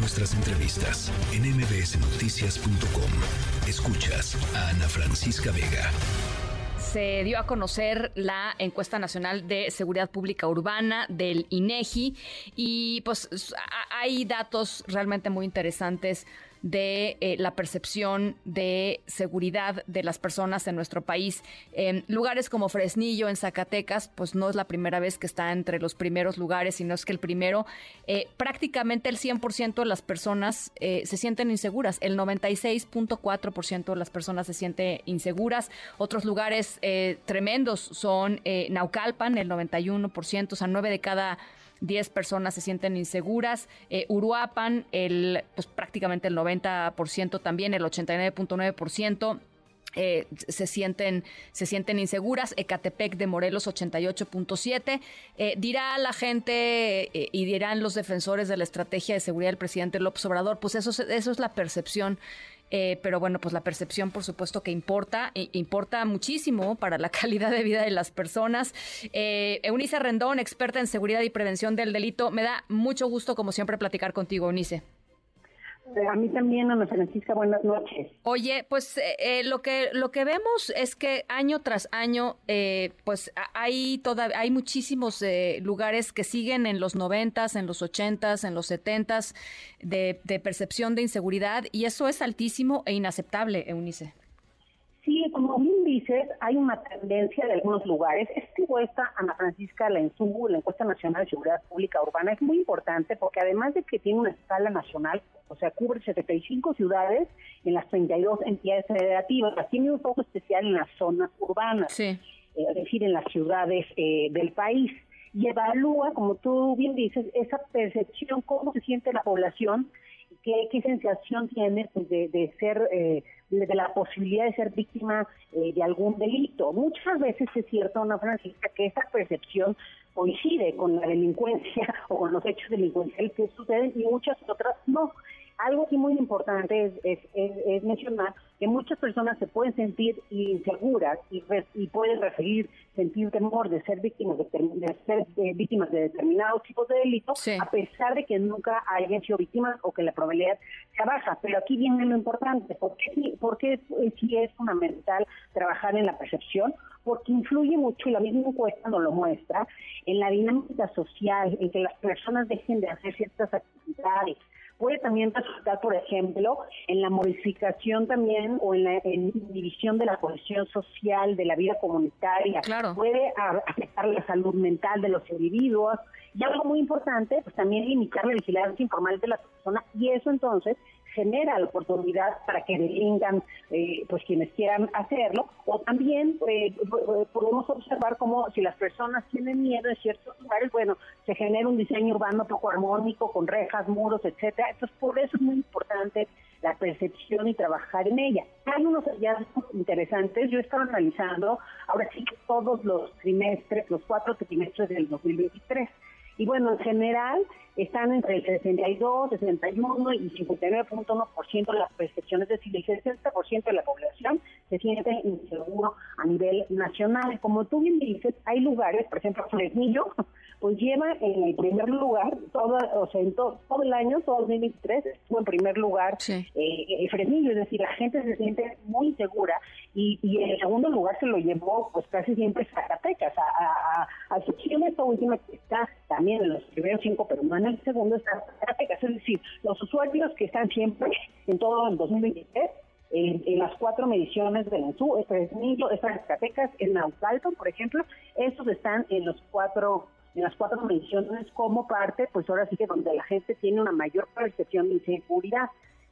nuestras entrevistas en mbsnoticias.com. Escuchas a Ana Francisca Vega se dio a conocer la encuesta nacional de seguridad pública urbana del INEGI y pues hay datos realmente muy interesantes de eh, la percepción de seguridad de las personas en nuestro país. En lugares como Fresnillo, en Zacatecas, pues no es la primera vez que está entre los primeros lugares, sino es que el primero, eh, prácticamente el 100% de las personas eh, se sienten inseguras, el 96.4% de las personas se sienten inseguras. Otros lugares tremendos son Naucalpan, el 91%, o sea, 9 de cada 10 personas se sienten inseguras. Eh, Uruapan, el, pues prácticamente el 90% también, el 89.9%. Eh, se sienten se sienten inseguras Ecatepec de Morelos 88.7 eh, dirá la gente eh, y dirán los defensores de la estrategia de seguridad del presidente López Obrador pues eso eso es la percepción eh, pero bueno, pues la percepción, por supuesto, que importa, importa muchísimo para la calidad de vida de las personas. Eh, Eunice Rendón, experta en seguridad y prevención del delito, me da mucho gusto, como siempre, platicar contigo, Eunice. Eh, a mí también, Ana Francisca, buenas noches. Oye, pues eh, eh, lo que lo que vemos es que año tras año, pues hay toda, hay muchísimos lugares que siguen en los noventas, en los ochentas, en los setentas de, de percepción de inseguridad y eso es altísimo e inaceptable, Eunice. Sí, como bien dices, hay una tendencia de algunos lugares. Esta encuesta, Ana Francisca, la Encuesta Nacional de Seguridad Pública Urbana, es muy importante porque además de que tiene una escala nacional, o sea, cubre 75 ciudades en las 32 entidades federativas, tiene un foco especial en las zonas urbanas, eh, es decir, en las ciudades eh, del país y evalúa, como tú bien dices, esa percepción, cómo se siente la población, qué, sensación tiene pues, de, ser eh, de la posibilidad de ser víctima eh, de algún delito. Muchas veces es cierto, Ana Francisca, que esa percepción coincide con la delincuencia o con los hechos delincuenciales que suceden y muchas otras no. Algo que muy importante es, es, mencionar que muchas personas se pueden sentir inseguras y, y pueden referir, sentir temor de ser víctimas de, ser eh, víctimas de determinados tipos de delitos, a pesar de que nunca hayan sido víctimas o que la probabilidad sea baja. Pero aquí viene lo importante, ¿por qué, por qué sí es fundamental trabajar en la percepción? porque influye mucho, y la misma encuesta nos lo muestra, en la dinámica social, en que las personas dejen de hacer ciertas actividades, puede también resultar, por ejemplo, en la modificación también o en la división de la cohesión social, de la vida comunitaria. Claro. Puede afectar la salud mental de los individuos. Y algo muy importante, pues también limitar la vigilancia informal de las personas y eso entonces genera la oportunidad para que delincan eh, pues quienes quieran hacerlo o también eh, podemos observar como si las personas tienen miedo en ciertos lugares bueno se genera un diseño urbano poco armónico con rejas muros etcétera entonces por eso es muy importante la percepción y trabajar en ella. Hay unos hallazgos interesantes. Yo estaba analizando ahora sí que todos los trimestres, los cuatro trimestres del 2023. Y bueno, en general están entre el 62, 61 y 59.1% de las percepciones, es decir, el 60% de la población se siente inseguro a nivel nacional. Como tú bien dices, hay lugares, por ejemplo, Fresnillo, pues lleva en el primer lugar, todo, o sea, en todo, el año, todo el 2023, estuvo en primer lugar eh, Fresnillo, es decir, la gente se siente muy segura y, y en el segundo lugar se lo llevó pues casi siempre Zacatecas, a, a, a, excepción de esta última que está también en los primeros cinco, pero no en el segundo está Zacatecas, es decir, los usuarios que están siempre en todo el 2023 en, las cuatro mediciones del ENSU, Fresnillo, estas Zacatecas, en Naucalpan, por ejemplo, esos están en los cuatro en las cuatro mediciones como parte, pues ahora sí que donde la gente tiene una mayor percepción de inseguridad.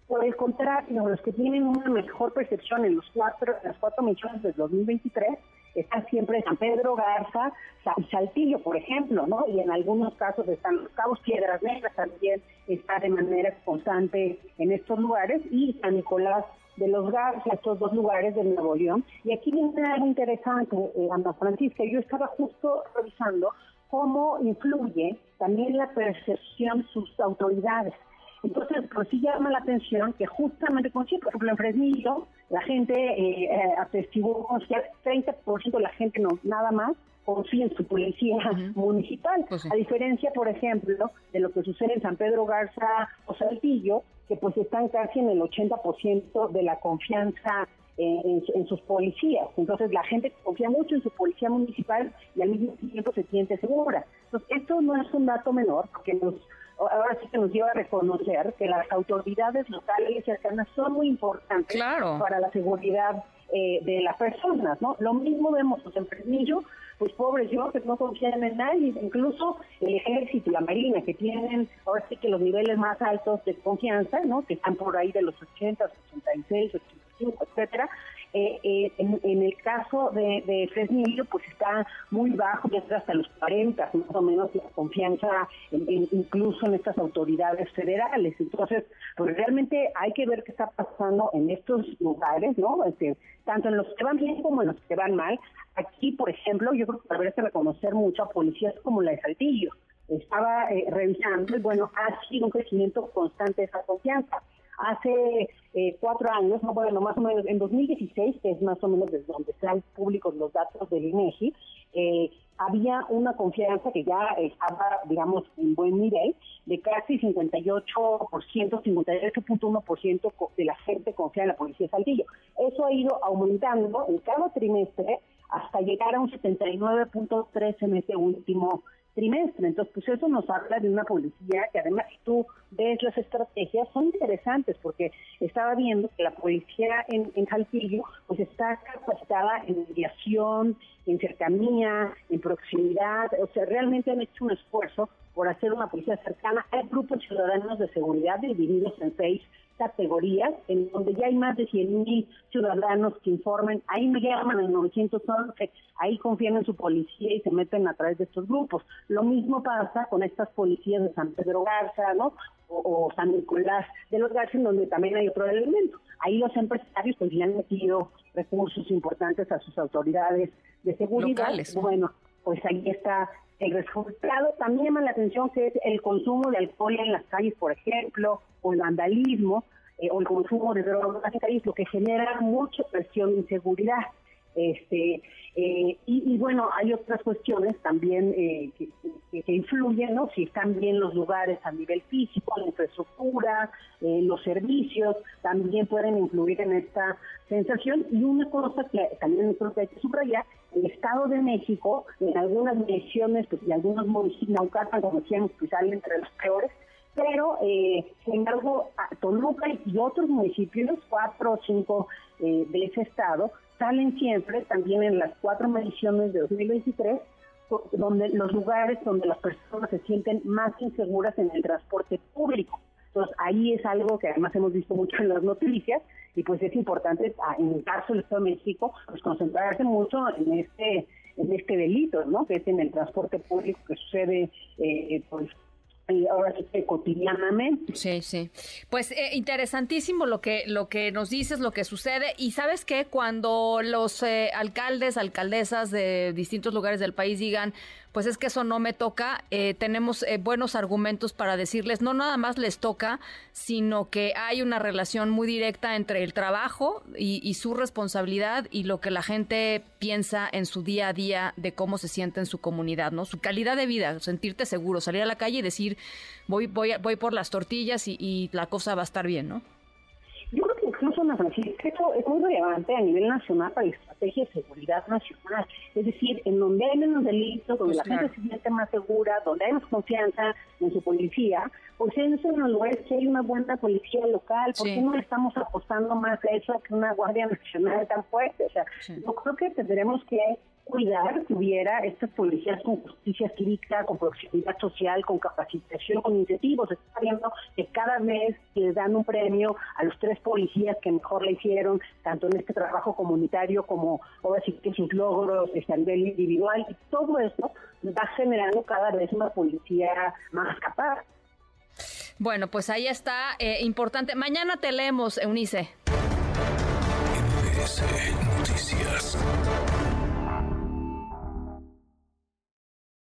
Por el contrario, los que tienen una mejor percepción en los cuatro, en las cuatro mediciones del 2023 están siempre San Pedro, Garza y Saltillo, por ejemplo, ¿no? Y en algunos casos están los Cabos Piedras Negras también está de manera constante en estos lugares y San Nicolás de los Garza, estos dos lugares de Nuevo León. Y aquí viene algo interesante, eh, Ana Francisca. Yo estaba justo revisando cómo influye también la percepción sus autoridades. Entonces, pues sí llama la atención que justamente, con por ejemplo, en Fresnillo, la gente eh, eh atestiguó que 30% de la gente, no, nada más, confía en su policía municipal. Pues a diferencia, por ejemplo, de lo que sucede en San Pedro Garza o Saltillo, que pues están casi en el 80% de la confianza en, sus policías. Entonces la gente confía mucho en su policía municipal y al mismo tiempo se siente segura. Entonces esto no es un dato menor porque nos ahora sí que nos lleva a reconocer que las autoridades locales y cercanas son muy importantes para la seguridad eh, de las personas, ¿no? Lo mismo vemos en Fresnillo, pues pobres yo que no confían en nadie, incluso el ejército y la marina que tienen ahora sí que los niveles más altos de confianza, ¿no? Que están por ahí de los 80, 86, 85, etcétera, eh, eh, en, el caso de, de, Fresnillo, pues está muy bajo, ya hasta los 40, más o menos la confianza incluso en estas autoridades federales. Entonces, pues realmente hay que ver qué está pasando en estos lugares, ¿no? Este, tanto en los que van bien como en los que van mal. Aquí, por ejemplo, yo creo que haber que reconocer mucho a policías como la de Saltillo. Estaba eh, revisando y bueno, ha sido un crecimiento constante de esa confianza hace eh, cuatro años, no bueno, más o menos en 2016, que es más o menos desde donde están públicos los datos del INEGI, eh, había una confianza que ya estaba, digamos, en buen nivel, de casi 58%, 58.1% de la gente confía en la policía de Saltillo. Eso ha ido aumentando en cada trimestre hasta llegar a un 79.3 en este último trimestre. Entonces, pues eso nos habla de una policía que además si tú ves las estrategias son interesantes porque estaba viendo que la policía en, en Saltillo pues está capacitada en mediación, en cercanía, en proximidad, o sea, realmente han hecho un esfuerzo por hacer una policía cercana. Hay grupos ciudadanos de seguridad divididos en seis categorías, en donde ya hay más de 100.000 ciudadanos que informen, ahí me llaman en 911, ahí confían en su policía y se meten a través de estos grupos. Lo mismo pasa con estas policías de San Pedro Garza, ¿no? O, San Nicolás de los Garza, en donde también hay otro elemento. Ahí los empresarios pues ya han metido recursos importantes a sus autoridades de seguridad. Bueno, pues ahí está el resultado. También llama la atención que es el consumo de alcohol en las calles, por ejemplo, o el vandalismo, eh, o el consumo de drogas en las calles, lo que genera mucha presión de inseguridad. Este, eh, y, bueno, hay otras cuestiones también eh, que, influyen, ¿no? Si están bien los lugares a nivel físico, la infraestructura, los servicios, también pueden influir en esta sensación. Y una cosa que también creo que hay que subrayar, el Estado de México, en algunas mediciones, pues, y algunos municipios, Naucalpan, como decíamos, pues sale entre los peores, pero eh, sin embargo Toluca y otros municipios, cuatro o cinco eh, de ese estado, salen siempre también en las cuatro mediciones de 2023 donde los lugares donde las personas se sienten más inseguras en el transporte público. Entonces ahí es algo que además hemos visto mucho en las noticias y pues es importante ah, en el caso del Estado de México pues concentrarse mucho en este en este delito, ¿no? Que es en el transporte público que sucede eh, pues ahora cotidianamente. Sí, sí. Pues eh, interesantísimo lo que lo que nos dices, lo que sucede. Y sabes que cuando los eh, alcaldes, alcaldesas de distintos lugares del país digan, pues es que eso no me toca, eh, tenemos eh, buenos argumentos para decirles, no nada más les toca, sino que hay una relación muy directa entre el trabajo y, su responsabilidad y lo que la gente piensa en su día a día de cómo se siente en su comunidad, ¿no? Su calidad de vida, sentirte seguro, salir a la calle y decir, voy, voy, voy por las tortillas y, y la cosa va a estar bien, ¿no? Incluso, Ana Francisca, esto es muy relevante a nivel nacional para la estrategia de seguridad nacional. Es decir, en donde hay menos delitos, donde pues la gente se siente más segura, donde hay más confianza en su policía, pues en esos lugares que hay una buena policía local, ¿por qué no le estamos apostando más a eso que una Guardia Nacional tan fuerte? O sea, yo creo que tendremos que cuidar que hubiera estas policías con justicia cívica, con proximidad social, con capacitación, con incentivos. Está viendo que cada vez les dan un premio a los tres policías que mejor le hicieron, tanto en este trabajo comunitario como ahora sí que sus logros este, a nivel individual. Y todo esto va generando cada vez una policía más capaz. Bueno, pues ahí está, eh, importante. Mañana te leemos, Eunice.